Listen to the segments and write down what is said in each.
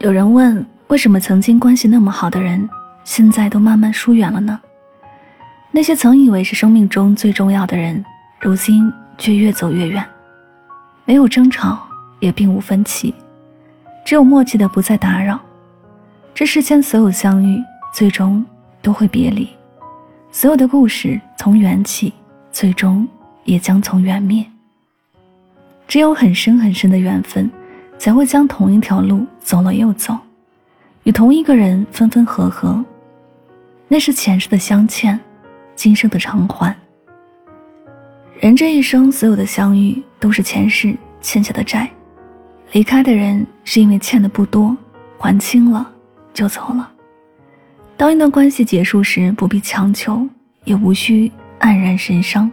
有人问，为什么曾经关系那么好的人，现在都慢慢疏远了呢？那些曾以为是生命中最重要的人，如今却越走越远。没有争吵，也并无分歧，只有默契的不再打扰。这世间所有相遇，最终都会别离；所有的故事从缘起，最终也将从缘灭。只有很深很深的缘分。才会将同一条路走了又走，与同一个人分分合合，那是前世的相欠，今生的偿还。人这一生所有的相遇都是前世欠下的债，离开的人是因为欠的不多，还清了就走了。当一段关系结束时，不必强求，也无需黯然神伤。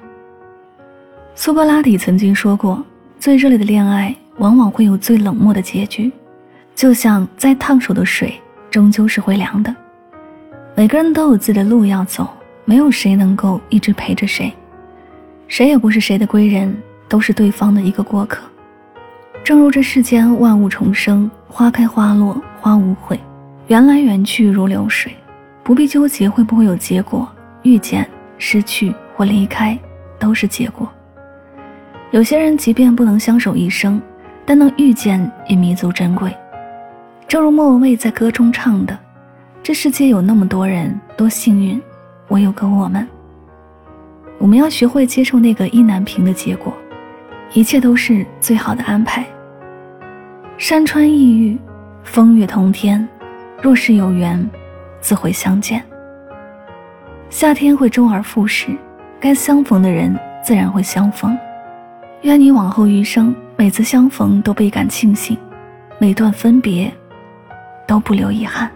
苏格拉底曾经说过：“最热烈的恋爱。”往往会有最冷漠的结局，就像再烫手的水，终究是会凉的。每个人都有自己的路要走，没有谁能够一直陪着谁，谁也不是谁的归人，都是对方的一个过客。正如这世间万物重生，花开花落花无悔，缘来缘去如流水，不必纠结会不会有结果。遇见、失去或离开，都是结果。有些人即便不能相守一生。但能遇见也弥足珍贵，正如莫文蔚在歌中唱的：“这世界有那么多人，多幸运，我有个我们。”我们要学会接受那个意难平的结果，一切都是最好的安排。山川异域，风月同天，若是有缘，自会相见。夏天会周而复始，该相逢的人自然会相逢。愿你往后余生。每次相逢都倍感庆幸，每段分别都不留遗憾。